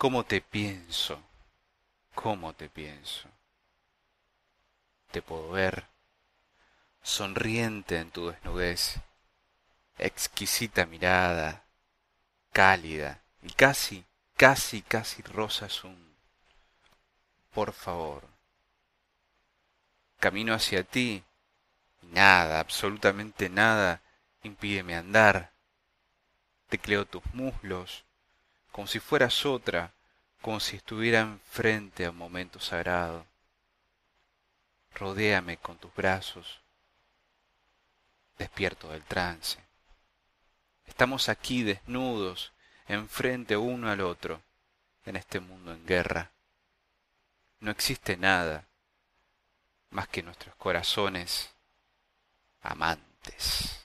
¿Cómo te pienso? ¿Cómo te pienso? Te puedo ver, sonriente en tu desnudez, exquisita mirada, cálida y casi, casi, casi rosa un por favor. Camino hacia ti y nada, absolutamente nada, impídeme andar. Tecleo tus muslos, como si fueras otra, como si estuviera enfrente a un momento sagrado. Rodéame con tus brazos. Despierto del trance. Estamos aquí desnudos, enfrente uno al otro, en este mundo en guerra. No existe nada más que nuestros corazones amantes.